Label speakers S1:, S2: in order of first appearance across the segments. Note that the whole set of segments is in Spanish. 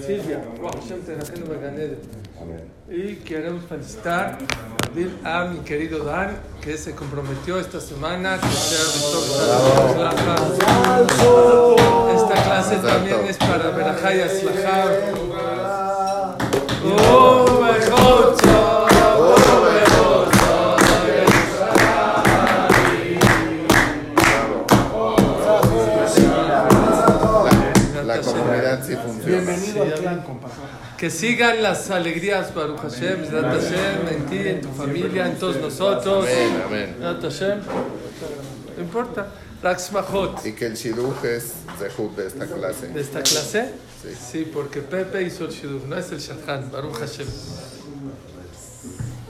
S1: Silvia. Te Rajenu Beganed. Y queremos felicitar a mi querido Dan, que se comprometió esta semana. Esta clase también es para Berajay Aslahar. Que sigan las alegrías, Baruch Hashem, Zrat Hashem, en ti, en tu familia, en todos nosotros.
S2: Amén, amén.
S1: Hashem. No importa. Raxmahot.
S2: Y que el shiduj es zehut de esta clase.
S1: ¿De esta clase?
S2: Sí.
S1: Sí, porque Pepe hizo el Shidduch, no es el Shadchan, Baruch Hashem.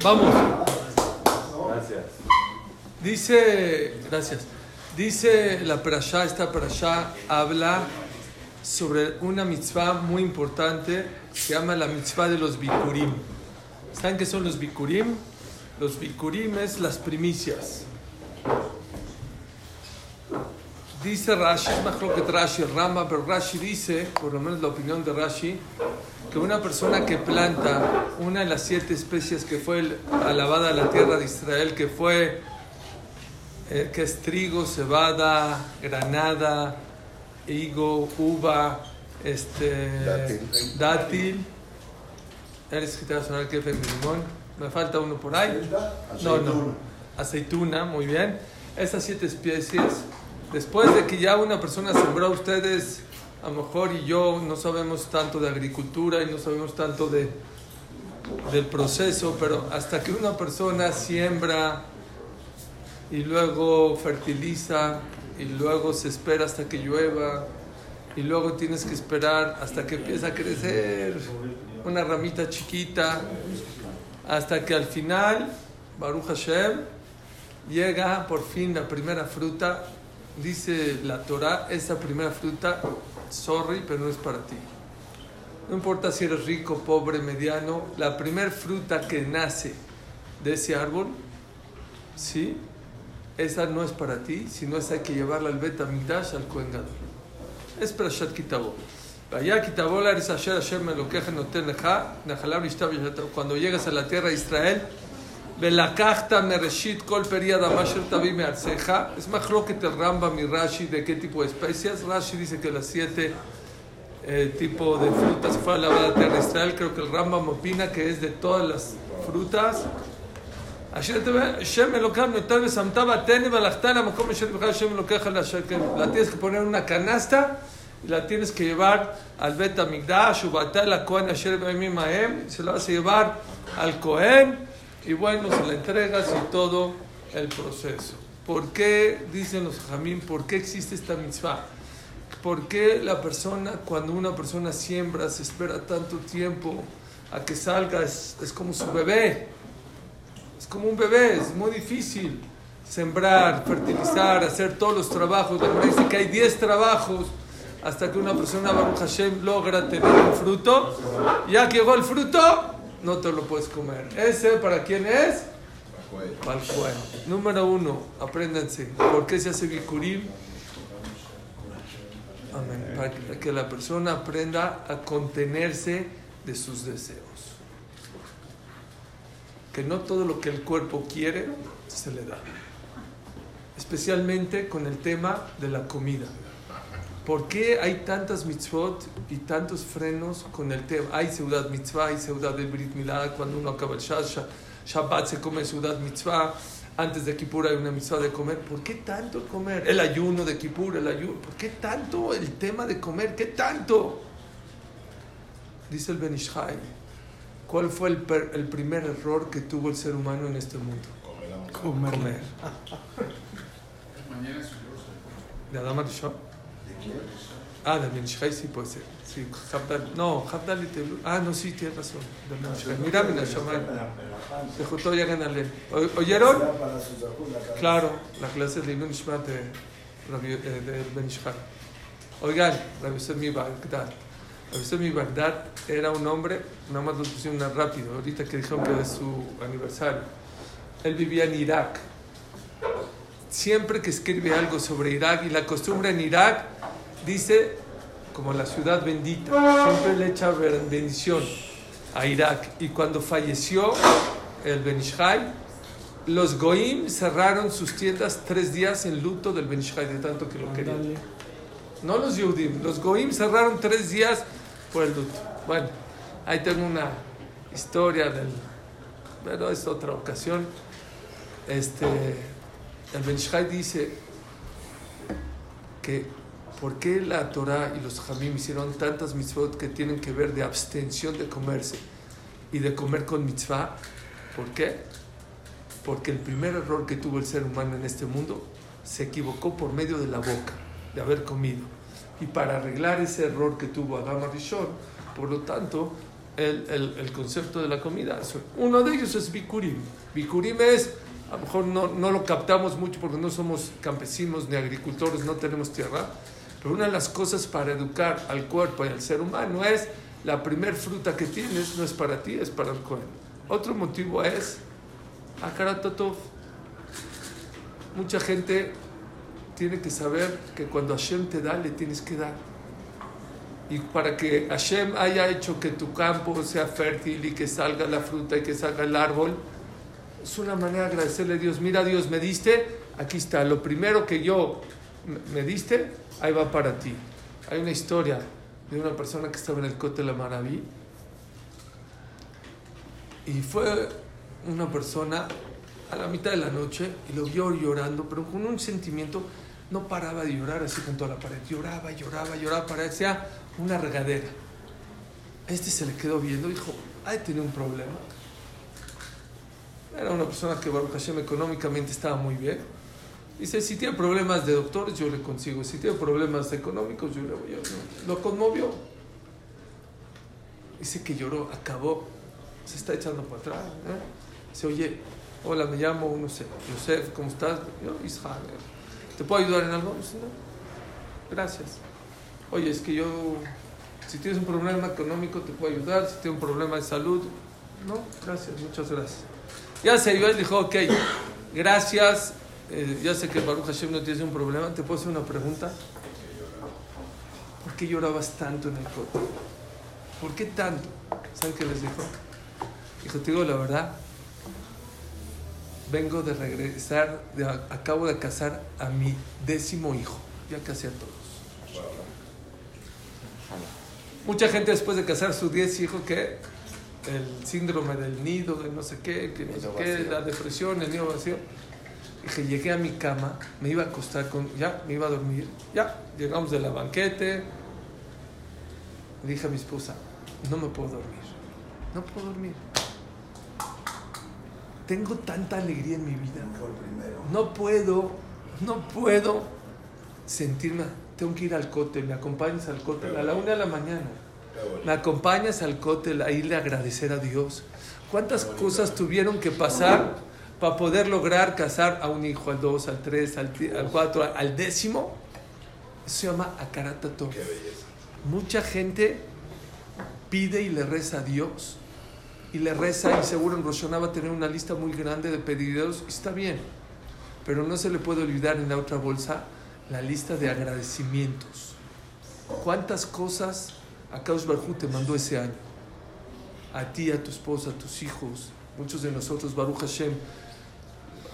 S1: Vamos.
S3: Gracias.
S1: Dice, gracias. Dice la parashá, esta parashá habla sobre una mitzvah muy importante se llama la mitzvah de los bikurim. ¿Saben qué son los bikurim? Los bikurim es las primicias. Dice Rashi, es mejor que Rashi, Rama, pero Rashi dice, por lo menos la opinión de Rashi, que una persona que planta una de las siete especies que fue alabada a la tierra de Israel, que fue eh, que es trigo, cebada, granada, higo, uva, este,
S2: Dátil.
S1: dátil. Eres a sonar que de limón. Me falta uno por ahí. No, no. Aceituna, muy bien. Esas siete especies. Después de que ya una persona sembró, ustedes, a lo mejor y yo, no sabemos tanto de agricultura y no sabemos tanto de, del proceso, pero hasta que una persona siembra y luego fertiliza y luego se espera hasta que llueva y luego tienes que esperar hasta que empieza a crecer una ramita chiquita hasta que al final Baruch Hashem llega por fin la primera fruta dice la Torah esa primera fruta sorry pero no es para ti no importa si eres rico, pobre, mediano la primera fruta que nace de ese árbol ¿sí? esa no es para ti, sino esa hay que llevarla al Bet Amigdash, al Kohen Gadol. Es para Shat Kitabo. Vaya Kitabo la eres Hashem Elokeja Noten Lecha, Nahalab Ishtav Yishatab. Cuando llegas a la tierra de Israel, Velakachta Mereshit Kol Periada Masher Tavi Mearceja. Es más lo que te ramba mi Rashi de qué tipo de especias. Rashi dice que las siete eh, tipo de frutas fue alabada la de Israel. Creo que el Rambam opina que es de todas las frutas. La tienes que poner en una canasta y la tienes que llevar al Bet Amigdash, la Cohen se la vas a llevar al Cohen y bueno, se la entregas y todo el proceso. ¿Por qué, dicen los jamín, por qué existe esta mitzvah? ¿Por qué la persona, cuando una persona siembra, se espera tanto tiempo a que salga? es, es como su bebé es como un bebé, es muy difícil sembrar, fertilizar, hacer todos los trabajos. La Gemara dice que hay 10 trabajos hasta que una persona, Baruch Hashem, logra tener un fruto. Ya que llegó el fruto, no te lo puedes comer. ¿Ese para quién es? Para el. Número uno, apréndanse. ¿Por qué se hace bikurim? Amén. Para que la persona aprenda a contenerse de sus deseos. Que no todo lo que el cuerpo quiere se le da. Especialmente con el tema de la comida. ¿Por qué hay tantas mitzvot y tantos frenos con el tema? Hay ciudad mitzvah, hay ciudad del Brit Milá, cuando uno acaba el Shabbat se come ciudad mitzvah, antes de Kippur hay una mitzvah de comer. ¿Por qué tanto comer? El ayuno de Kippur, el ayuno. ¿Por qué tanto el tema de comer? ¿Qué tanto? Dice el Benishai, ¿cuál fue el, per- el primer error que tuvo el ser humano en este mundo?
S4: Comer.
S1: Comer. ¿De Adam Arishon? Ah, de Benishai sí puede ser. Sí, no, Habdal y Ah, no, sí, tienes razón. de Benishai. Mira, Shammai. De Jotó ya ganarle. ¿Oyeron? Claro, la clase de Ilun Ishmat de, Rabbi- eh, de. Oigan, Rabbi Yosef mi Bagdad. Rabbi Yosef mi Bagdad era un hombre, nada más lo pusieron rápido, ahorita que dijeron que es su aniversario. Él vivía en Irak. Siempre que escribe algo sobre Irak, y la costumbre en Irak, dice como la ciudad bendita, siempre le echa bendición a Irak. Y cuando falleció el Benishai, los Goim cerraron sus tiendas tres días en luto del Benishai, de tanto que lo querían. No los Yudim, los Goim cerraron tres días por el luto. Bueno, ahí tengo una historia del. Pero es otra ocasión. Este, el Benishai dice que por qué la Torah y los Jamim hicieron tantas mitzvot que tienen que ver de abstención de comerse y de comer con mitzvah. ¿Por qué? Porque el primer error que tuvo el ser humano en este mundo se equivocó por medio de la boca, de haber comido. Y para arreglar ese error que tuvo Adam Rishon, por lo tanto, el, el, el, concepto de la comida, uno de ellos es Bikurim. Bikurim es, a lo mejor no, no lo captamos mucho porque no somos campesinos ni agricultores, no tenemos tierra, pero una de las cosas para educar al cuerpo y al ser humano es la primer fruta que tienes no es para ti, es para el cuerpo. Otro motivo es Akaratatov. Mucha gente tiene que saber que cuando Hashem te da, le tienes que dar. Y para que Hashem haya hecho que tu campo sea fértil y que salga la fruta y que salga el árbol, es una manera de agradecerle a Dios. Mira, Dios, me diste, aquí está. Lo primero que yo me diste, ahí va para ti. Hay una historia de una persona que estaba en el Cote de la Maraví y fue una persona a la mitad de la noche y lo vio llorando, pero con un sentimiento, no paraba de llorar así junto a la pared, lloraba, lloraba, lloraba, parecía una regadera. Este se le quedó viendo dijo, hay tenido un problema. Era una persona que Baruch Hashem económicamente estaba muy bien. Dice, si tiene problemas de doctores, yo le consigo. Si tiene problemas económicos, yo le voy a... Lo conmovió. Dice que lloró, acabó. Se está echando para atrás. ¿eh? Dice, oye, hola, me llamo, no sé, Joseph, ¿cómo estás? Yo, Israel. ¿Te puedo ayudar en algo? Dice, no. Gracias. Oye, es que yo, si tienes un problema económico, te puedo ayudar. Si tienes un problema de salud, no, gracias, muchas gracias. Ya se iba, él dijo, ok, gracias eh, ya sé que Baruch Hashem no tiene un problema, ¿te puedo hacer una pregunta? ¿Por qué llorabas tanto en el coto? ¿Por qué tanto? ¿Saben qué les dijo? Dijo, te digo la verdad, vengo de regresar, de, acabo de casar a mi décimo hijo, ya casé a todos. Mucha gente después de casar a sus diez hijos, que el síndrome del nido, de no sé qué, que no sé qué, la depresión, el nido vacío. Dije, llegué a mi cama, me iba a acostar con, ya, me iba a dormir, ya, llegamos de la banquete. Dije a mi esposa, no me puedo dormir, no puedo dormir. Tengo tanta alegría en mi vida. No puedo, no puedo sentirme, tengo que ir al cóctel, me acompañas al cóctel a la una de la mañana. Me acompañas al cóctel a irle a agradecer a Dios. ¿Cuántas cosas tuvieron que pasar? para poder lograr casar a un hijo, al dos, al tres, al, al cuatro, al décimo, eso se llama akaratato. Mucha gente pide y le reza a Dios y le reza y seguro en Roshana va tener una lista muy grande de pedidos, está bien, pero no se le puede olvidar en la otra bolsa la lista de agradecimientos. ¿Cuántas cosas Akadosh Barjú te mandó ese año? A ti, a tu esposa, a tus hijos, muchos de nosotros, Baruch Hashem,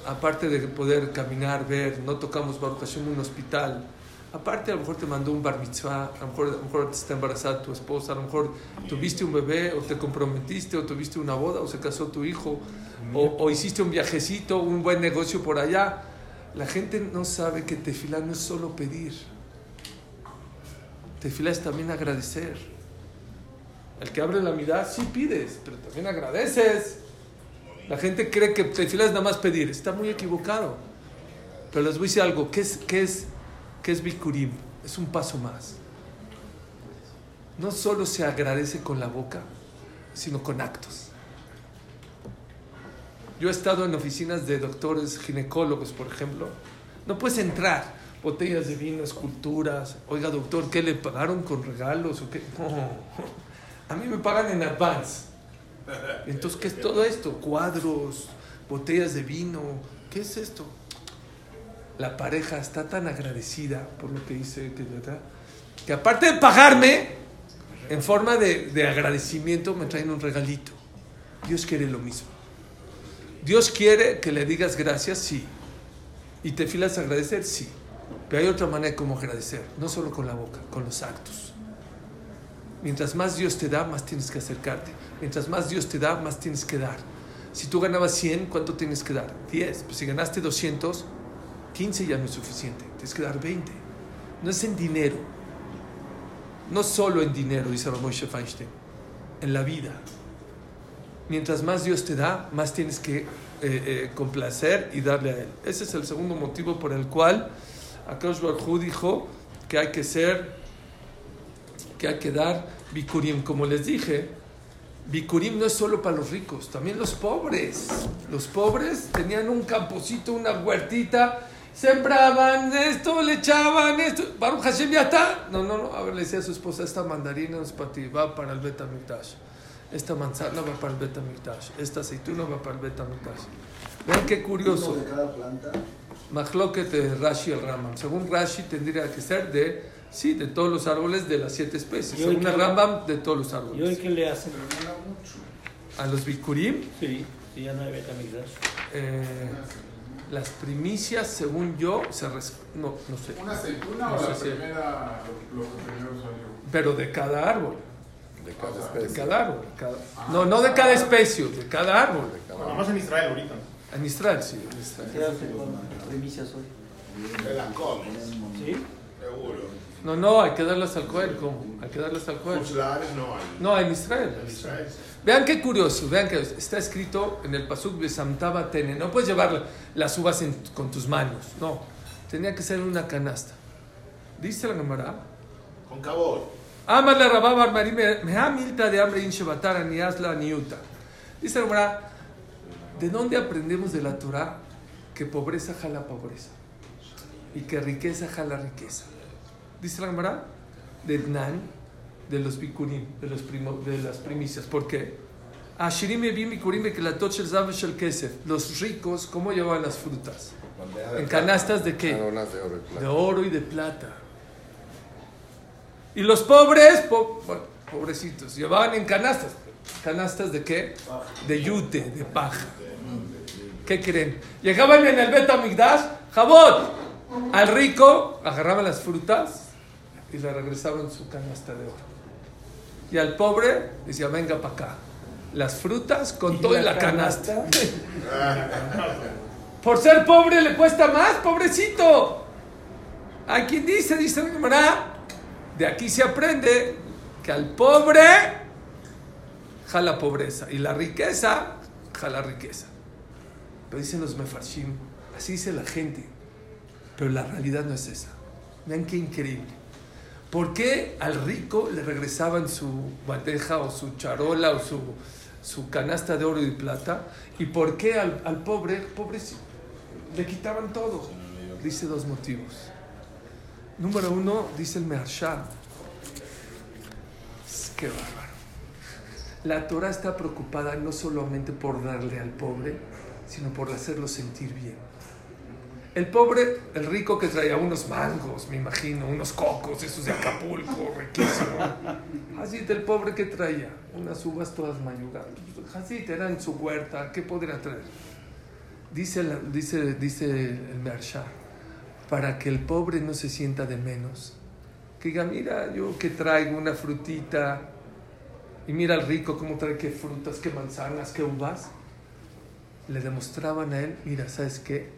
S1: aparte de poder caminar, ver, no tocamos Baruch Hashem un hospital. Aparte, a lo mejor te mandó un bar mitzvah, a lo mejor, a lo mejor está embarazada tu esposa, a lo mejor tuviste un bebé, o te comprometiste, o tuviste una boda, o se casó tu hijo, o, hiciste un viajecito, un buen negocio por allá. La gente no sabe que tefilá no es solo pedir. Tefilá es también agradecer. El que abre la mirada, sí pides, pero también agradeces. La gente cree que tefilá es nada más pedir. Está muy equivocado. Pero les voy a decir algo. ¿Qué es, qué es, qué es Bikurim? Es un paso más. No solo se agradece con la boca, sino con actos. Yo he estado en oficinas de doctores ginecólogos, por ejemplo. No puedes entrar. Botellas de vino, esculturas. Oiga, doctor, ¿qué le pagaron con regalos? ¿O qué? No. A mí me pagan en advance. Entonces, ¿qué es todo esto? Cuadros, botellas de vino, ¿qué es esto? La pareja está tan agradecida por lo que dice que aparte de pagarme, en forma de, de agradecimiento me traen un regalito. Dios quiere lo mismo. Dios quiere que le digas gracias, sí. Y te filas a agradecer, sí. Pero hay otra manera de cómo agradecer, no solo con la boca, con los actos. Mientras más Dios te da, más tienes que acercarte. Mientras más Dios te da, más tienes que dar. Si tú ganabas 100, ¿cuánto tienes que dar? 10. Pues si ganaste 200, 15 ya no es suficiente. Tienes que dar 20. No es en dinero. No solo en dinero, dice Ramoshe Feinstein. En la vida. Mientras más Dios te da, más tienes que eh, eh, complacer y darle a Él. Ese es el segundo motivo por el cual Akash Barhu dijo que hay que ser, que hay que dar bikurim. Como les dije, bikurim no es solo para los ricos, también los pobres. Los pobres tenían un camposito, una huertita, sembraban esto, le echaban esto. Baruch Hashem ya está. No, no, no. A ver, le decía a su esposa, esta mandarina es para ti, va para el Betamikdash. Esta manzana va para el Betamikdash. Esta aceituna va para el Betamikdash. Vean qué curioso.
S5: de cada planta?
S1: De Rashi el Rambam. Según Rashi tendría que ser de, sí, de todos los árboles de las siete especies.
S4: ¿Y hoy
S1: Según el Rambam, de todos los
S4: ¿Y hoy
S1: árboles.
S4: qué le hacen?
S1: A los bikurim,
S4: Sí, si ya no hay Betamigdash.
S1: eh, las primicias, según yo, se res- no, no sé.
S6: ¿Una aceituna
S1: No
S6: o la
S1: sé si-
S6: primera, lo que primero salió?
S1: Pero de cada árbol.
S2: De cada
S1: De
S2: especie.
S1: cada árbol. cada- no, no de cada especie, de cada árbol.
S2: De cada-
S6: Nada más en Israel ahorita.
S1: En Israel, sí. En Israel.
S4: ¿Qué hacen con primicias hoy?
S6: De las comes,
S4: ¿Sí?
S6: seguro.
S1: No, no, hay que darlas al Cohen. ¿Cómo? Hay que darlas al Cohen.
S6: Fuslares no hay.
S1: No, en Israel. en
S6: En
S1: Israel. Vean qué curioso, vean que está escrito en el Pasuk Besamtaba Tene. No puedes llevar las uvas en- con tus manos, no. Tenía que ser en una canasta. Dice la Gemara.
S6: Con cabol.
S1: Amar Rabá Barmarí me ha milta de hambre in Shebatara ni asla ni uta. Dice la Gemara, ¿de dónde aprendemos de la Torah que pobreza jala pobreza? Y que riqueza jala riqueza. Dice la Gemara, de Dnan, de los bikurim, de, los primo- de las primicias. ¿Por qué? Los ricos, ¿cómo llevaban las frutas? ¿En canastas de qué?
S2: De oro y
S1: de plata. Y los pobres, po- bueno, pobrecitos, llevaban en canastas. ¿Canastas de qué? De yute, de paja. ¿Qué creen? Llegaban en el Beta Migdash, Jabot. Al rico agarraban las frutas y le regresaban su canasta de oro. Y al pobre decía, venga para acá. Las frutas con todo en la canasta. Por ser pobre le cuesta más, pobrecito. Hay quien dice, dice la de aquí se aprende que al pobre jala pobreza y la riqueza jala riqueza. Pero dicen los mefarshim, así dice la gente, pero la realidad no es esa. Vean qué increíble. ¿Por qué al rico le regresaban su bandeja o su charola o su, su canasta de oro y plata? ¿Y por qué al, al pobre, pobrecito, le quitaban todo? Dice dos motivos. Número uno, dice el Meharsha. Qué bárbaro. La Torah está preocupada no solamente por darle al pobre, sino por hacerlo sentir bien. El pobre, el rico que traía unos mangos, me imagino, unos cocos, esos de Acapulco, riquísimo. El pobre que traía, unas uvas todas mayugadas. Hazit, era en su huerta, ¿qué podría traer? Dice, dice, dice el Meharsha, para que el pobre no se sienta de menos. Que diga, mira, yo que traigo una frutita, y mira al rico cómo trae qué frutas, qué manzanas, qué uvas. Le demostraban a él, mira, ¿sabes qué?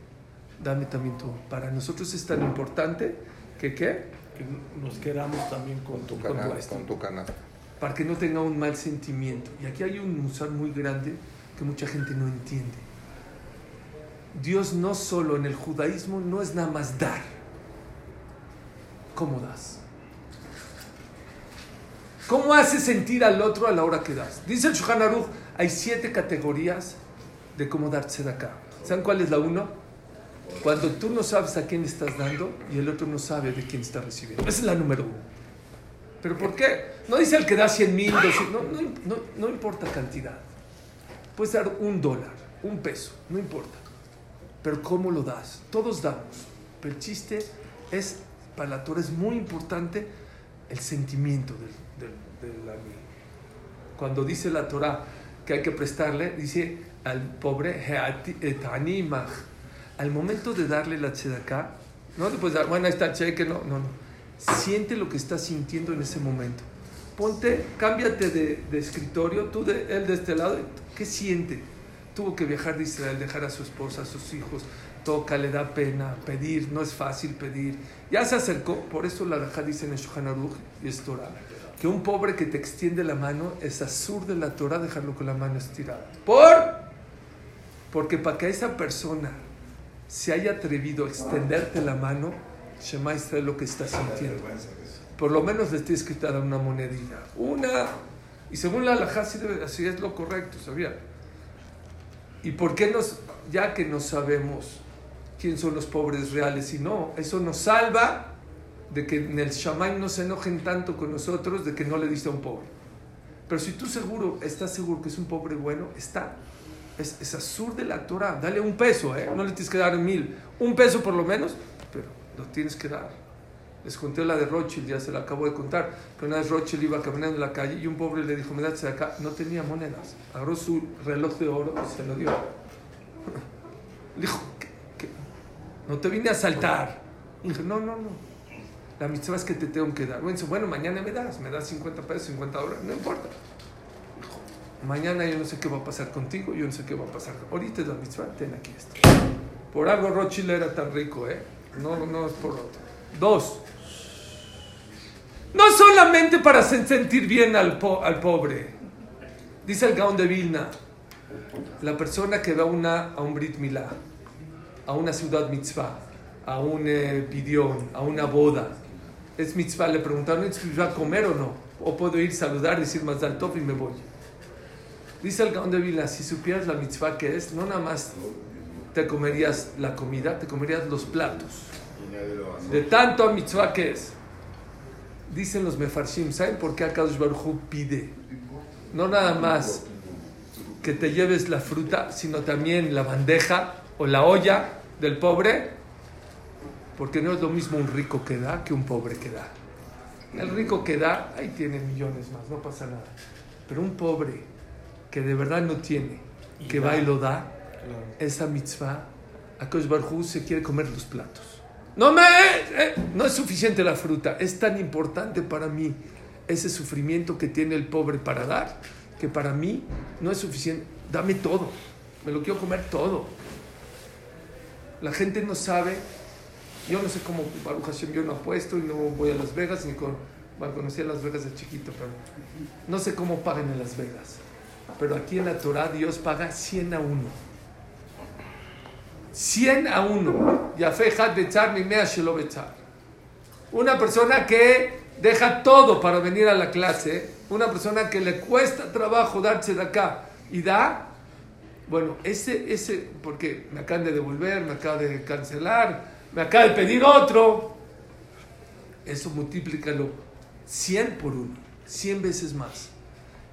S1: Dame también tú. Para nosotros es tan importante que qué?
S4: Que nos quedamos también con tu
S1: Con tu
S2: con tu canasta.
S1: Para que no tenga un mal sentimiento. Y aquí hay un musar muy grande que mucha gente no entiende. Dios no solo en el judaísmo no es nada más dar. ¿Cómo das? ¿Cómo haces sentir al otro a la hora que das? Dice el Shulchan Aruch, hay siete categorías de cómo darse de acá. ¿Saben cuál es la uno? Cuando tú no sabes a quién estás dando y el otro no sabe de quién está recibiendo. Esa es la número uno. ¿Pero por qué? No dice el que da 100 mil, no, no, no, no importa cantidad. Puedes dar un dólar, un peso, no importa. Pero ¿cómo lo das? Todos damos. Pero el chiste es, para la Torah es muy importante el sentimiento del, del, del ani. Cuando dice la Torah que hay que prestarle, dice al pobre. Al momento de darle la tzedaká, no le puedes dar, bueno, ahí está el cheque, no, no, no. Siente lo que está sintiendo en ese momento. Ponte, cámbiate de, de escritorio, tú de él de este lado, ¿qué siente? Tuvo que viajar de Israel, dejar a su esposa, a sus hijos, toca, le da pena, pedir, no es fácil pedir. Ya se acercó, por eso la Rajá dice en el y es Torah, que un pobre que te extiende la mano es azur de la Torah dejarlo con la mano estirada. ¿Por? Porque para que esa persona se haya atrevido a extenderte la mano, Shema Israel lo que está sintiendo. Por lo menos le tienes que dar una monedilla. Una. Y según la Alajá, así, así es lo correcto, ¿sabía? ¿Y por qué nos, ya que no sabemos quién son los pobres reales y no, eso nos salva de que en el Shamay no se enojen tanto con nosotros de que no le diste a un pobre. Pero si tú seguro, estás seguro que es un pobre bueno, está. Es, es azur de la Torah. Dale un peso, ¿eh? No le tienes que dar mil. Un peso por lo menos, pero lo tienes que dar. Les conté la de Rothschild, ya se la acabo de contar. Que una vez Rothschild iba caminando en la calle y un pobre le dijo, me das acá. No tenía monedas. Agarró su reloj de oro y se lo dio. Le dijo, "¿Qué- qué? No te vine a asaltar. Y dije, no, no, no. La mitzvah es que te tengo que dar. Bueno, bueno, mañana me das. Me das 50 pesos, 50 dólares. No importa. Mañana yo no sé qué va a pasar contigo. Yo no sé qué va a pasar. Ahorita es la mitzvah. Ten aquí esto. Por algo Rothschild era tan rico, ¿eh? No, no es por otro. Dos. No solamente para sentir bien al, po- al pobre. Dice el Gaón de Vilna. La persona que va a, una, a un Brit Milá, a una ciudad mitzvah, a un eh, a una boda, es mitzvah, le preguntaron, ¿es mitzvah comer o no? O puedo ir saludar, decir más tov y me voy. Dice el Gaón de Vilna, si supieras la mitzvah que es, no nada más te comerías la comida, te comerías los platos. De tanto mitzvah que es. Dicen los mefarshim, ¿saben por qué Akadosh Baruj pide? No nada más que te lleves la fruta, sino también la bandeja o la olla del pobre, porque no es lo mismo un rico que da que un pobre que da. El rico que da, ahí tiene millones más, no pasa nada. Pero un pobre que de verdad no tiene, que va y lo da, esa mitzvah, Akadosh Baruj Hu se quiere comer los platos. No me, eh, no es suficiente la fruta, es tan importante para mí ese sufrimiento que tiene el pobre para dar, que para mí no es suficiente. Dame todo, me lo quiero comer todo. La gente no sabe, yo no sé cómo Baruch Hashem yo no apuesto y no voy a Las Vegas ni con, bueno, conocí a Las Vegas de chiquito, pero no sé cómo pagan en Las Vegas. Pero aquí en la Torah Dios paga 100 a 1. 100 a 1. Yafé had bechar mi mea bechar. Una persona que deja todo para venir a la clase, una persona que le cuesta trabajo darse de acá y da, bueno, ese, ese, porque me acaban de devolver, me acaban de cancelar, me acaba de pedir otro, eso multiplícalo 100 por 1, 100 veces más.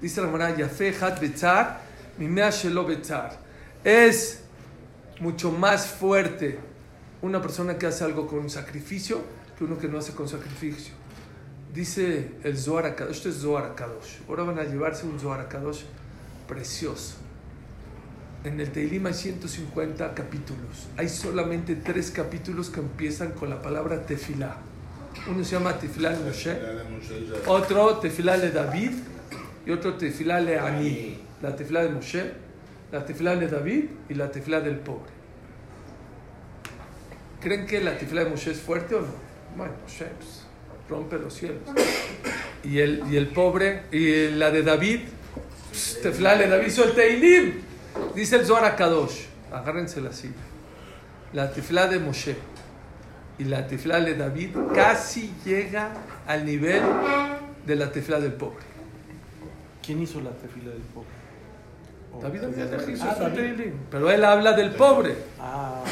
S1: Dice la Mara, Yafé had bechar mi mea shelo bechar. Es mucho más fuerte una persona que hace algo con sacrificio que uno que no hace con sacrificio. Dice el Zohar HaKadosh, esto es Zohar HaKadosh. Ahora van a llevarse un Zohar HaKadosh precioso. En el Teilim hay 150 capítulos. Hay solamente tres capítulos que empiezan con la palabra tefilá. Uno se llama tefilá de Moshe, otro tefilá de David y otro tefilá de Ani. La tefilá de Moshe, la tefilá de David y la tefilá del pobre. ¿Creen que la tefilá de Moshe es fuerte o no? Bueno, Moshe pues, rompe los cielos. Y el, y el pobre, y la de David, pues, tefilá de David hizo el Teilim. Dice el Zohar Kadosh, agárrense la silla. La tefilá de Moshe y la tefilá de David casi llega al nivel de la tefilá del pobre.
S4: ¿Quién hizo la tefila del pobre? Oh,
S1: David. Amelech hizo
S4: Ah,
S1: su
S4: David.
S1: Pero él habla del pobre.
S4: Ah.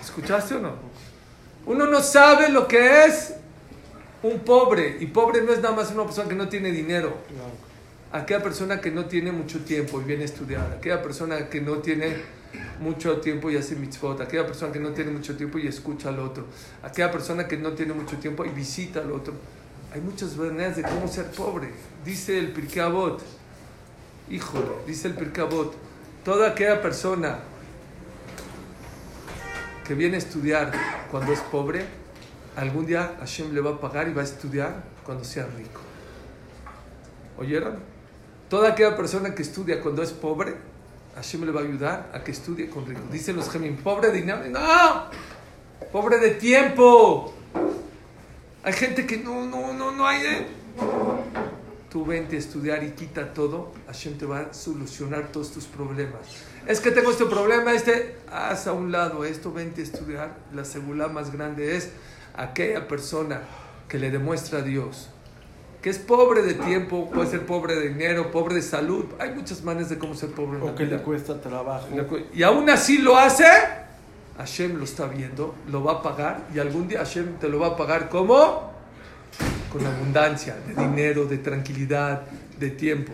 S1: ¿Escuchaste o no? Uno no sabe lo que es un pobre. Y pobre no es nada más una persona que no tiene dinero. Aquella persona que no tiene mucho tiempo y viene a estudiar. Aquella persona que no tiene mucho tiempo y hace mitzvot. Aquella persona que no tiene mucho tiempo y escucha al otro. Aquella persona que no tiene mucho tiempo y visita al otro. Hay muchas maneras de cómo ser pobre. Dice el Pirkeabot, híjole, dice el Pirkeabot, toda aquella persona que viene a estudiar cuando es pobre, algún día Hashem le va a pagar y va a estudiar cuando sea rico. ¿Oyeron? Toda aquella persona que estudia cuando es pobre, Hashem le va a ayudar a que estudie con rico. Dicen los gemín, pobre de. No, pobre de tiempo. Hay gente que no, no, no, no hay. ¿eh? Tú vente a estudiar y quita todo, Hashem te va a solucionar todos tus problemas. Es que tengo este problema, este, haz a un lado esto, vente a estudiar. La seguridad más grande es aquella persona que le demuestra a Dios que es pobre de tiempo, puede ser pobre de dinero, pobre de salud. Hay muchas maneras de cómo ser pobre.
S4: o que le cuesta trabajo.
S1: Y aún así lo hace, Hashem lo está viendo, lo va a pagar y algún día Hashem te lo va a pagar como con abundancia de dinero, de tranquilidad, de tiempo.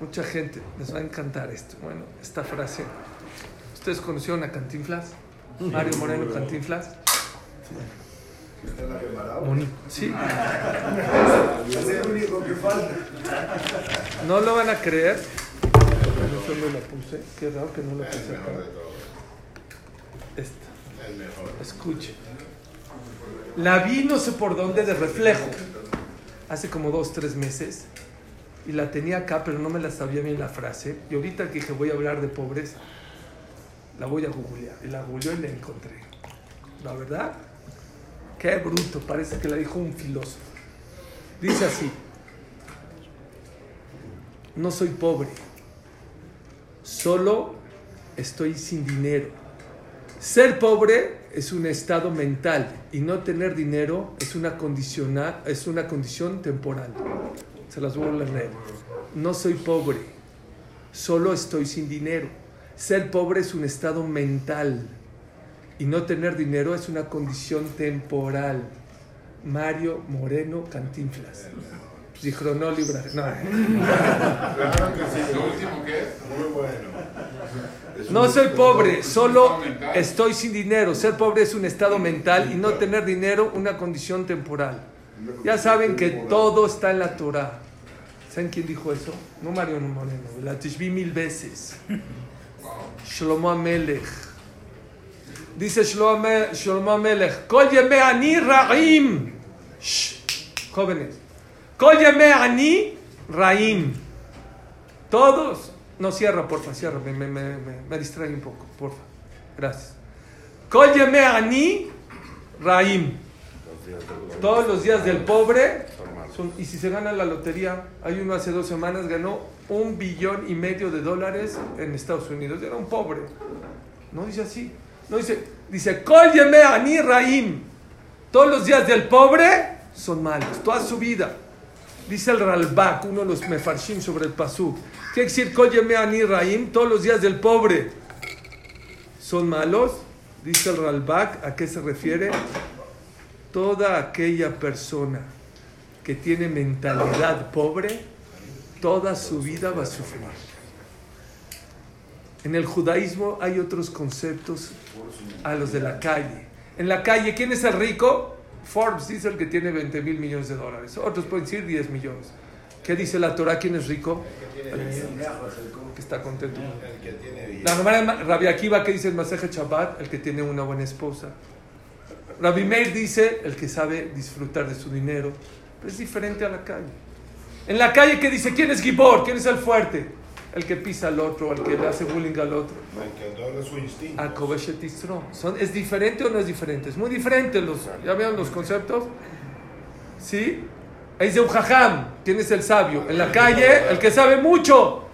S1: Mucha gente les va a encantar esto. Bueno, esta frase. ¿Ustedes conocieron a Cantinflas? Mario Moreno Cantinflas. Sí. No lo van a creer. No solo la puse. Qué raro que no lo puse acá. Esta. Escuche. La vi no sé por dónde de reflejo. Hace como dos, tres meses. Y la tenía acá, pero no me la sabía bien la frase. Y ahorita que dije voy a hablar de pobreza, la voy a googlear. Y la googleé y la encontré. ¿La verdad? Qué bruto, parece que la dijo un filósofo. Dice así, no soy pobre, solo estoy sin dinero. Ser pobre es un estado mental y no tener dinero es una, es una condición temporal. Se las voy a leer. No soy pobre, solo estoy sin dinero. Ser pobre es un estado mental y no tener dinero es una condición temporal. Mario Moreno Cantinflas. Dijo, no libra. No.
S6: Claro que sí. Lo último que es, muy bueno.
S1: No soy pobre, solo estoy sin dinero. Ser pobre es un estado mental y no tener dinero una condición temporal. Ya saben que todo está en la Torah. ¿Saben quién dijo eso? No Mario Moreno, la Tishbi mil veces. Shlomo Amelech. Dice Shlomo Melech, Kol ani ra'im. Jóvenes. Kol ani ra'im. Todos. No, cierra, porfa, cierra. Me, me, distrae un poco, porfa. Gracias. Kol ani ra'im. Todos los días del pobre. Son, y si se gana la lotería, hay uno hace dos semanas ganó un billón y medio de dólares en Estados Unidos. Era un pobre. No dice así. No dice, dice, ani raim. Todos los días del pobre son malos, toda su vida. Dice el Ralbak, uno de los mefarshim sobre el pasú. ¿Qué quiere decir ani raim? Todos los días del pobre son malos. Dice el Ralbak, ¿a qué se refiere? Toda aquella persona que tiene mentalidad pobre, toda su vida va a sufrir. En el judaísmo hay otros conceptos a los de la calle. En la calle, ¿quién es el rico? Forbes dice el que tiene 20 mil millones de dólares. Otros pueden decir 10 millones. ¿Qué dice la Torah? ¿Quién es rico? El que está contento. La hermana Rabbi Akiva, que dice el Maseje Shabbat? El que tiene una buena esposa. Rabbi Meir dice el que sabe disfrutar de su dinero. Pero es diferente a la calle. En la calle, ¿qué dice? ¿Quién es Gibor? ¿Quién es el fuerte? El que pisa al otro, el que le hace bullying al otro. Son, ¿Es diferente o no es diferente? Es muy diferente. Los, ¿Ya vieron los conceptos? ¿Sí? Es de un jajam, tienes el sabio. En la calle, el que sabe mucho.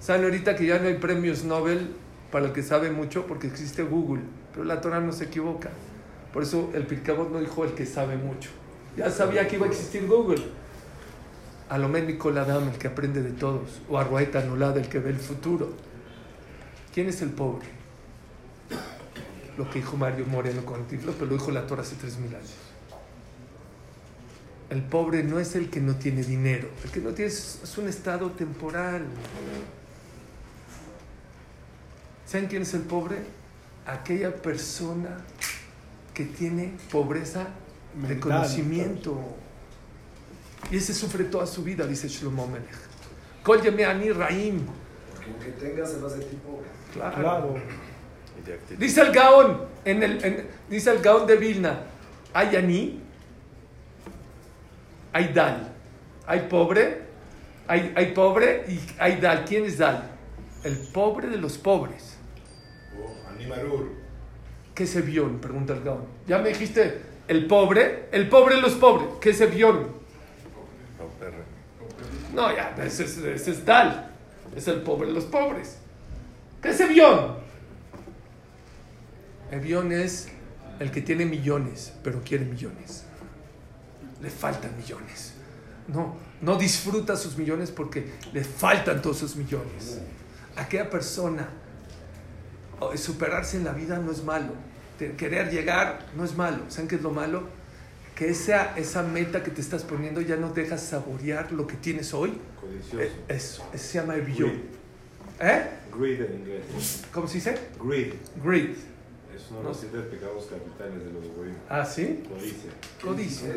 S1: Saben ahorita que ya no hay premios Nobel para el que sabe mucho porque existe Google. Pero la Torah no se equivoca. Por eso el Pirkabot no dijo el que sabe mucho. Ya sabía que iba a existir Google. Alomé Nicoladam, el que aprende de todos, o Arrueta Anulada, el que ve el futuro. ¿Quién es el pobre? Lo que dijo Mario Moreno con Tiflo, pero lo dijo la Torah hace tres mil años. El pobre no es el que no tiene dinero, el que no tiene es un estado temporal. ¿Saben quién es el pobre? Aquella persona que tiene pobreza de conocimiento. Y ese sufre toda su vida, dice Shlomo Melech. Kol ani raim.
S5: Porque aunque tenga, se va a sentir pobre.
S1: Claro.
S4: Claro.
S1: Dice el Gaón, en el, en- dice el Gaón de Vilna, hay ani, hay dal, hay pobre, hay, hay pobre y hay dal. ¿Quién es dal? El pobre de los pobres.
S6: Oh, Animarur.
S1: ¿Qué es Evión? Pregunta el Gaón. Ya me dijiste, el pobre, el pobre de los pobres. ¿Qué es Evión? No, ya, ese es, ese es el pobre de los pobres. ¿Qué es Evión? Evión es el que tiene millones, pero quiere millones. Le faltan millones. No, no disfruta sus millones porque le faltan todos sus millones. Aquella persona, o- superarse en la vida no es malo. Querer llegar no es malo. ¿Saben qué es lo malo? Que esa, esa meta que te estás poniendo ya no dejas saborear lo que tienes hoy.
S3: Codicioso.
S1: Eh, Eso, eso se llama Evión.
S3: Greed.
S1: ¿Eh?
S3: Greed en inglés.
S1: ¿Cómo se dice?
S3: Greed.
S1: Greed.
S3: Es uno de los siete pecados capitales de los judíos.
S1: Ah, ¿sí?
S3: Codicia.
S1: Codicia.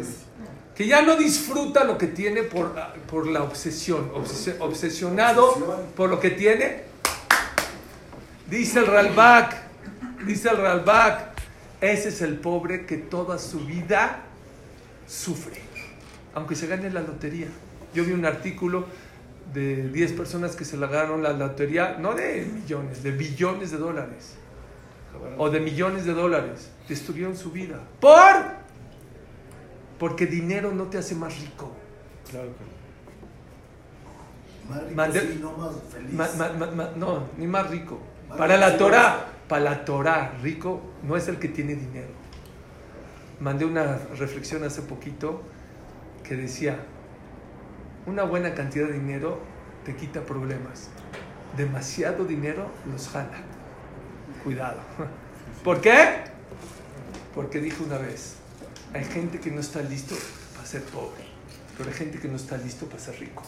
S1: Que ya no disfruta lo que tiene por, por la obsesión. Obsesi- obsesionado por lo que tiene. Dice el Ralbach, dice el Ralbach, ese es el pobre que toda su vida sufre, aunque se gane la lotería. Yo vi un artículo de 10 personas que se la ganaron la lotería, no de millones, de billones de dólares, o de millones de dólares, destruyeron su vida. ¿Por? Porque dinero no te hace más rico.
S4: Claro que
S5: Más rico sí, no más feliz.
S1: Ma- ma- ma- ma- no, ni más rico.
S5: Más
S1: Para la Torah, para la Torah, rico no es el que tiene dinero. Mandé una reflexión hace poquito que decía, una buena cantidad de dinero te quita problemas. Demasiado dinero los jala. Cuidado. ¿Por qué? Porque dije una vez, hay gente que no está listo para ser pobre, pero hay gente que no está listo para ser rico.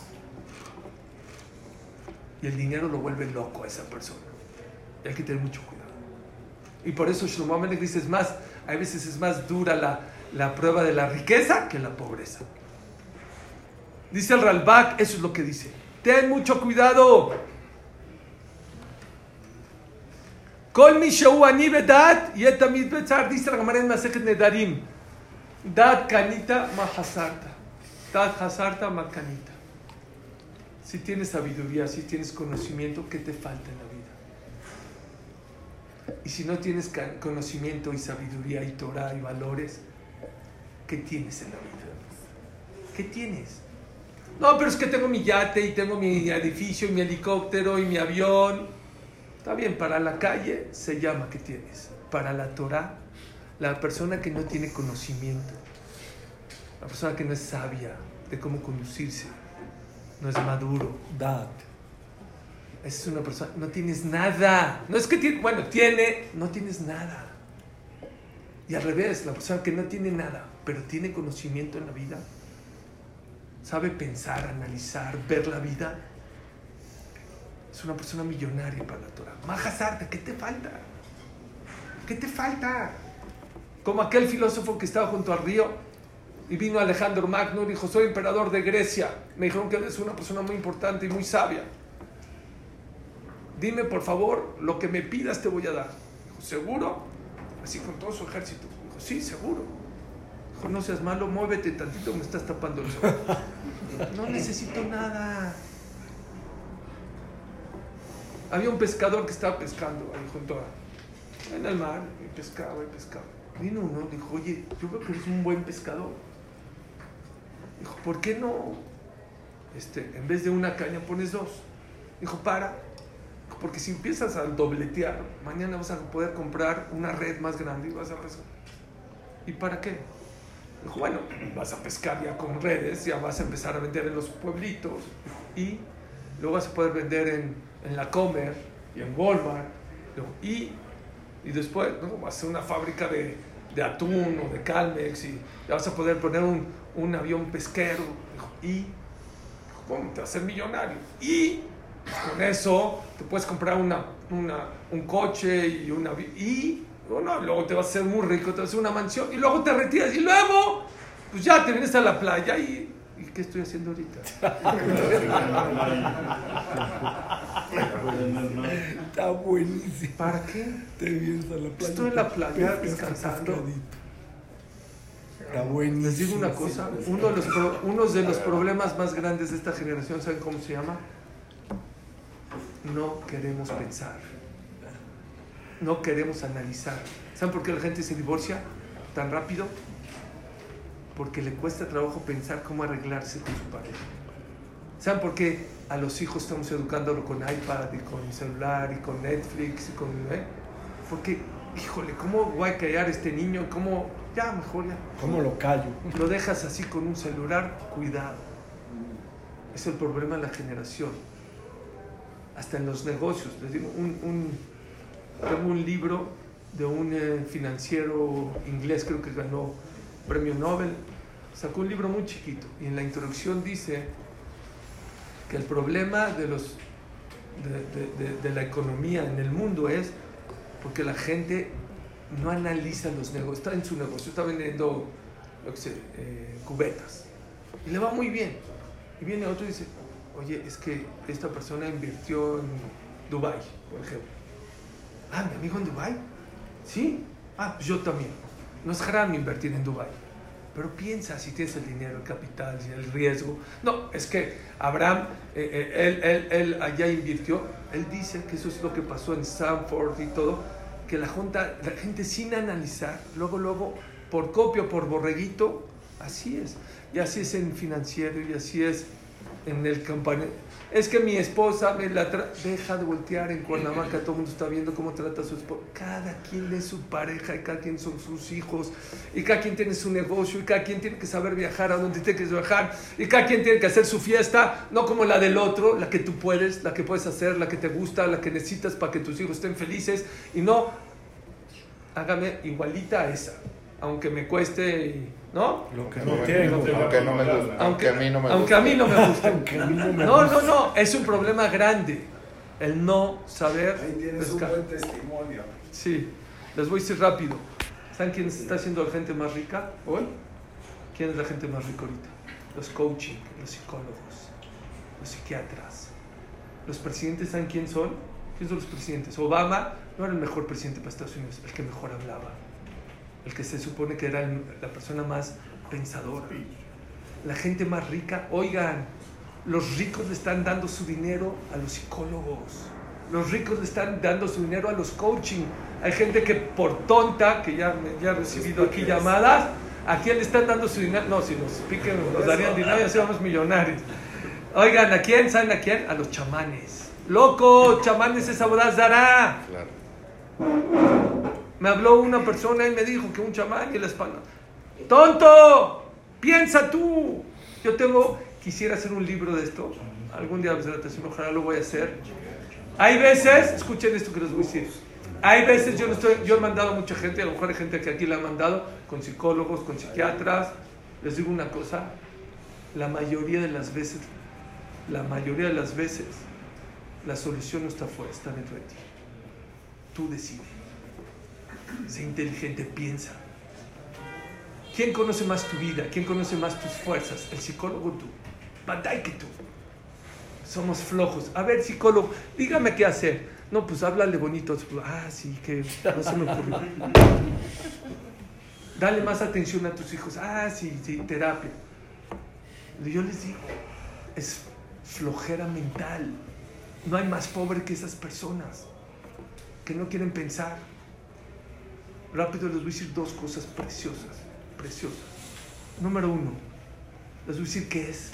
S1: Y el dinero lo vuelve loco a esa persona. Y hay que tener mucho cuidado. Y por eso Shlomo Amelech dice, es más, hay veces es más dura la, prueba de la riqueza que la pobreza. Dice el Ralbach, eso es lo que dice. Ten mucho cuidado. Kol bedat, y etamid betzar, dice la Gemara en Masechet Nedarim. Dat kanita ma hasarta. Dat hasarta ma kanita. Si tienes sabiduría, si tienes conocimiento, ¿qué te falta en la vida? Y si no tienes conocimiento y sabiduría y Torah y valores, ¿qué tienes en la vida? ¿Qué tienes? No, pero es que tengo mi yate y tengo mi edificio y mi helicóptero y mi avión. Está bien, para la calle se llama que tienes. Para la Torah, la persona que no tiene conocimiento, la persona que no es sabia de cómo conducirse, no es maduro,
S4: Dad.
S1: Es una persona, no tienes nada. No es que tiene, bueno, tiene, no tienes nada. Y al revés, la persona que no tiene nada, pero tiene conocimiento en la vida, sabe pensar, analizar, ver la vida, es una persona millonaria para la Torah. Majasarte, ¿qué te falta? ¿Qué te falta? Como aquel filósofo que estaba junto al río y vino Alejandro Magno y dijo, soy emperador de Grecia. Me dijeron que eres una persona muy importante y muy sabia. Dime por favor, lo que me pidas te voy a dar. Dijo, ¿seguro? Así con todo su ejército. Dijo, sí, seguro. Dijo, no seas malo, muévete tantito, me estás tapando el sol. No necesito nada. Había un pescador que estaba pescando ahí junto a, en el mar, y pescaba y pescaba. Vino uno, dijo, oye, yo veo que eres un buen pescador. Dijo, ¿por qué no? Este, en vez de una caña pones dos. Dijo, para. Porque si empiezas a dobletear, mañana vas a poder comprar una red más grande y vas a pescar. ¿Y para qué? Dijo, bueno, vas a pescar ya con redes, ya vas a empezar a vender en los pueblitos y luego vas a poder vender en, en la Comer y en Walmart. Y, y después ¿no? vas a hacer una fábrica de, de atún o de Calmex y ya vas a poder poner un, un avión pesquero. Y, ¿cómo te vas a ser millonario? Y con eso te puedes comprar una, una- un coche y una y No, no, luego te vas a hacer muy rico, te vas a hacer una mansión y luego te retiras y luego, pues ya te vienes a la playa y. ¿Y qué estoy haciendo ahorita?
S4: Está buenísimo.
S1: ¿Para qué?
S4: Te vienes a la playa.
S1: Estoy en la playa descansando.
S4: Está buenísimo.
S1: Les digo una cosa, uno de, los pro- uno de los problemas más grandes de esta generación, ¿saben cómo se llama? No queremos pensar. No queremos analizar. ¿Saben por qué la gente se divorcia tan rápido? Porque le cuesta trabajo pensar cómo arreglarse con su pareja. ¿Saben por qué a los hijos estamos educándolo con iPad y con celular y con Netflix y con... ¿eh? Porque, híjole, ¿cómo voy a callar a este niño? ¿Cómo? Ya, mejor ya.
S4: ¿Cómo lo callo?
S1: Lo dejas así con un celular, cuidado. Es el problema de la generación. Hasta en los negocios. Les digo, un, un- tengo un libro de un eh, financiero inglés, creo que ganó premio Nobel. Sacó un libro muy chiquito y en la introducción dice que el problema de, los, de, de- la economía en el mundo es porque la gente no analiza los negocios. Está en su negocio, está vendiendo qué sé, eh, cubetas y le va muy bien. Y viene otro y dice, oye, es que esta persona invirtió en Dubai, por ejemplo. Ah, mi amigo en Dubai. ¿Sí? Ah, pues yo también. No es haram invertir en Dubai. Pero piensa si tienes el dinero, el capital el riesgo. No, es que Abraham, eh, eh, él, él, él allá invirtió. Él dice que eso es lo que pasó en Stanford y todo. Que la, junta, la gente sin analizar, luego, luego, por copio, por borreguito, así es. Y así es en financiero y así es en el campanero. Es que mi esposa me la tra- deja de voltear en Cuernavaca, todo el mundo está viendo cómo trata a su esposa. Cada quien es su pareja y cada quien son sus hijos y cada quien tiene su negocio y cada quien tiene que saber viajar a donde tiene que viajar y cada quien tiene que hacer su fiesta, no como la del otro, la que tú puedes, la que puedes hacer, la que te gusta, la que necesitas para que tus hijos estén felices y no hágame igualita a esa, aunque me cueste, y- ¿no?
S4: Lo que no tengo.
S2: Aunque no me gusta. Aunque a mí no me
S1: aunque a
S2: gusta.
S1: mí no me guste.
S4: Aunque a mí no me
S1: No,
S4: gusta.
S1: no, no, es un problema grande. El no saber
S5: Ahí tienes un buen testimonio.
S1: Sí, les voy a decir rápido. ¿Saben quién está siendo la gente más rica hoy? ¿Quién es la gente más rica ahorita? Los coaching, los psicólogos, los psiquiatras. Los presidentes, ¿saben quién son? ¿Quién son los presidentes? Obama no era el mejor presidente para Estados Unidos, el que mejor hablaba. El que se supone que era el- la persona más pensadora. La gente más rica, oigan, los ricos le están dando su dinero a los psicólogos. Los ricos le están dando su dinero a los coaching. Hay gente que por tonta, que ya, ya he recibido aquí llamadas, ¿a quién le están dando su dinero? No, si nos piquen, nos darían dinero, ya seríamos millonarios. Oigan, ¿a quién? ¿Saben a quién? A los chamanes. Loco, chamanes es dará.
S2: Claro.
S1: Me habló una persona y me dijo que un chamán y el español. ¡Tonto! ¡Piensa tú! Yo tengo, quisiera hacer un libro de esto. Algún día, ojalá lo voy a hacer. Hay veces, escuchen esto que les voy a decir. Hay veces, yo, no estoy, yo he mandado a mucha gente, a lo mejor hay gente que aquí la ha mandado, con psicólogos, con psiquiatras. Les digo una cosa, la mayoría de las veces, la mayoría de las veces, la solución no está afuera, está dentro de ti. Tú decides. Sé inteligente, piensa. ¿Quién conoce más tu vida? ¿Quién conoce más tus fuerzas? El psicólogo tú. Bandai que tú. Somos flojos. A ver, psicólogo, dígame qué hacer. No, pues háblale bonito. Ah, sí, que no se me ocurrió. Dale más atención a tus hijos. Ah, sí, sí, terapia. Yo les digo, es flojera mental. No hay más pobre que esas personas que no quieren pensar. Rápido les voy a decir dos cosas preciosas, preciosas. Número uno, les voy a decir que es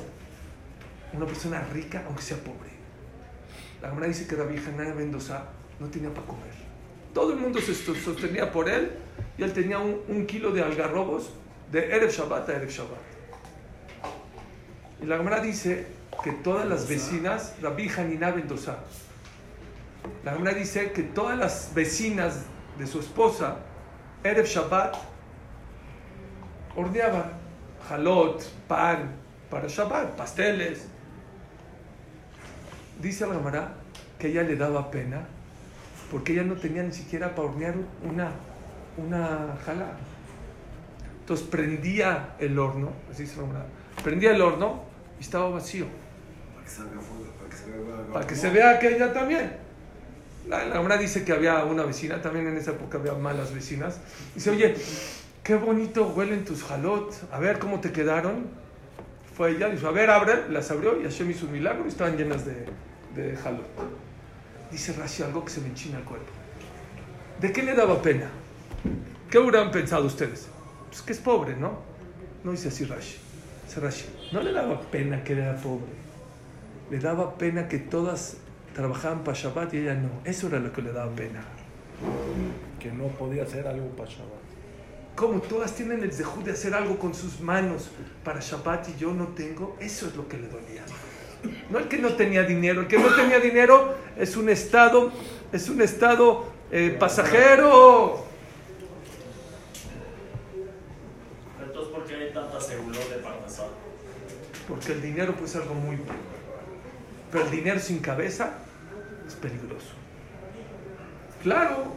S1: una persona rica aunque sea pobre. La Gemara dice que la vieja Naya Mendoza no tenía para comer. Todo el mundo se sost- sostenía por él y él tenía un, un kilo de algarrobos de Erev Shabbat a Erev Shabbat. Y la Gemara dice que todas las vecinas, Rabbi Hanina Mendoza, la Gemara dice que todas las vecinas de su esposa, Erev Shabbat, horneaban jalot, pan para Shabbat, pasteles. Dice la Gemara que ella le daba pena porque ella no tenía ni siquiera para hornear una una jala. Entonces prendía el horno, así se llama, prendía el horno y estaba vacío.
S5: Para que salga para que se vea.
S1: Para que se vea que ella también. La, la dice que había una vecina, también en esa época había malas vecinas. Dice, oye, qué bonito huelen tus jalot, a ver cómo te quedaron. Fue ella, dijo, a ver, abre, las abrió y Hashem hizo un milagro y estaban llenas de, de jalot. Dice Rashi algo que se me enchina el cuerpo. ¿De qué le daba pena? ¿Qué hubieran pensado ustedes? Pues que es pobre, ¿no? No dice así Rashi. Dice Rashi, no le daba pena que era pobre. Le daba pena que todas trabajaban para Shabbat y ella no. Eso era lo que le daba pena.
S4: Que no podía hacer algo para Shabbat.
S1: Como todas tienen el zehut de hacer algo con sus manos para Shabbat y yo no tengo, eso es lo que le dolía. No el que no tenía dinero, el que no tenía dinero es un estado, es un estado eh, pasajero.
S7: Entonces, ¿por qué hay tanta seguridad de Parnasá?
S1: Porque el dinero puede ser algo muy bueno. Pero el dinero sin cabeza es peligroso. Claro,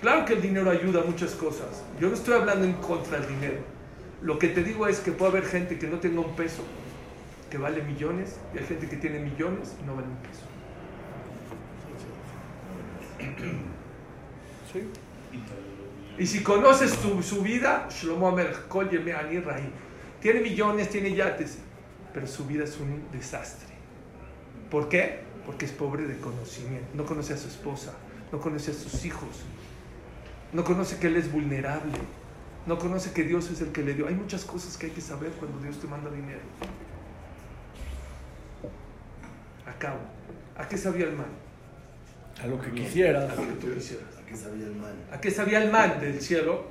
S1: claro que el dinero ayuda a muchas cosas. Yo no estoy hablando en contra del dinero. Lo que te digo es que puede haber gente que no tenga un peso, que vale millones, y hay gente que tiene millones y no vale un peso.
S4: Sí.
S1: Y si conoces tu, su vida, Shlomo Rahim. Tiene millones, tiene yates, pero su vida es un desastre. ¿Por qué? Porque es pobre de conocimiento. No conoce a su esposa, no conoce a sus hijos, no conoce que él es vulnerable, no conoce que Dios es el que le dio. Hay muchas cosas que hay que saber cuando Dios te manda dinero. Acabo. ¿A qué sabía el mal?
S4: A lo que quisiera.
S1: A lo que tú quisieras.
S5: ¿A qué sabía el mal?
S1: ¿A qué sabía el mal del cielo?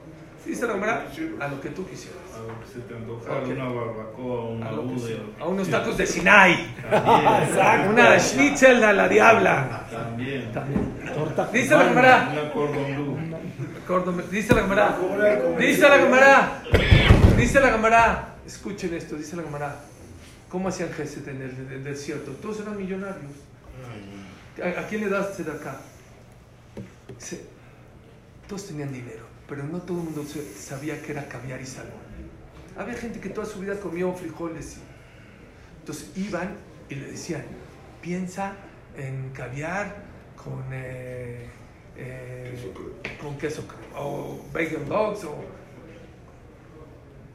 S1: Dice la Gemara, a lo que tú quisieras.
S3: A lo que se te antojara
S1: Ok.
S3: una barbacoa, un
S1: A, sea. a unos tacos de Sinai.
S3: También.
S1: Una schnitzel a la diabla.
S3: También.
S4: Torta
S1: Dice la Gemara.
S3: Una cordon bleu.
S1: Dice la Gemara. Dice la Gemara. Dice la Gemara. Escuchen esto, dice la Gemara. ¿Cómo hacían Gesed en el, en el desierto? Todos eran millonarios. ¿A, a quién le das de acá? Dice, todos tenían dinero, pero no todo el mundo sabía que era caviar y salmón. Había gente que toda su vida comió frijoles. Entonces iban y le decían, piensa en caviar con, eh, eh, con queso o bacon dogs, o,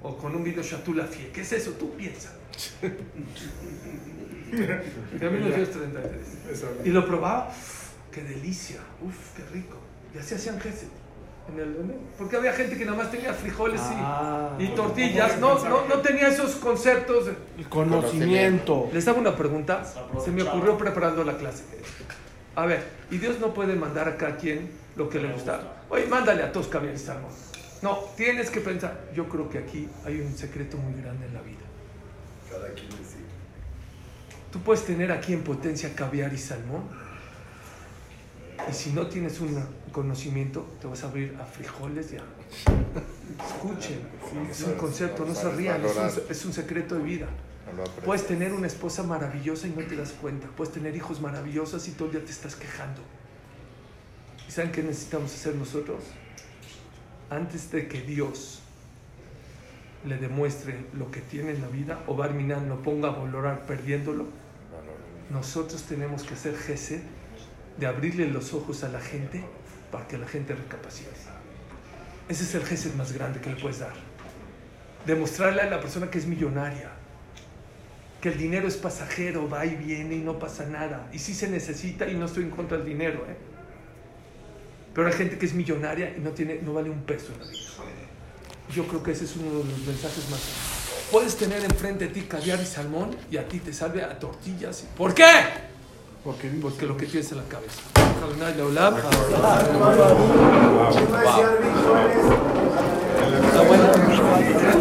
S1: o con un vino Chateau Lafite. ¿Qué es eso? Tú piensa. De 1933. Y lo probaba, qué delicia, uff, qué rico. Y así hacían Gesed. En el, en el- porque había gente que nada más tenía frijoles y,
S4: Ah.
S1: y tortillas, no, no, no tenía esos conceptos.
S4: El conocimiento.
S1: Les hago una pregunta, se me ocurrió preparando la clase. A ver, y Dios no puede mandar a cada quien lo que le gusta. Oye, mándale a todos caviar y salmón. No, tienes que pensar. Yo creo que aquí hay un secreto muy grande en la vida.
S5: Cada quien decide.
S1: Tú puedes tener aquí en potencia caviar y salmón. Y si no tienes un conocimiento, te vas a abrir a frijoles y a... Escuchen, es un concepto, no se rían, es un, es un secreto de vida. Puedes tener una esposa maravillosa y no te das cuenta. Puedes tener hijos maravillosos y todo el día te estás quejando. ¿Y saben qué necesitamos hacer nosotros? Antes de que Dios le demuestre lo que tiene en la vida, o Barminan lo ponga a valorar perdiéndolo, nosotros tenemos que hacer gesed de abrirle los ojos a la gente para que la gente recapacite. Ese es el gesed más grande que le puedes dar. Demostrarle a la persona que es millonaria, que el dinero es pasajero, va y viene y no pasa nada. Y sí se necesita y no estoy en contra del dinero, ¿eh? Pero hay gente que es millonaria y no, tiene, no vale un peso en la vida. Yo creo que ese es uno de los mensajes más. Puedes tener enfrente de ti caviar y salmón y a ti te salve a tortillas. ¿Por qué?
S4: Porque
S1: Porque lo que tienes en la cabeza. Está bueno.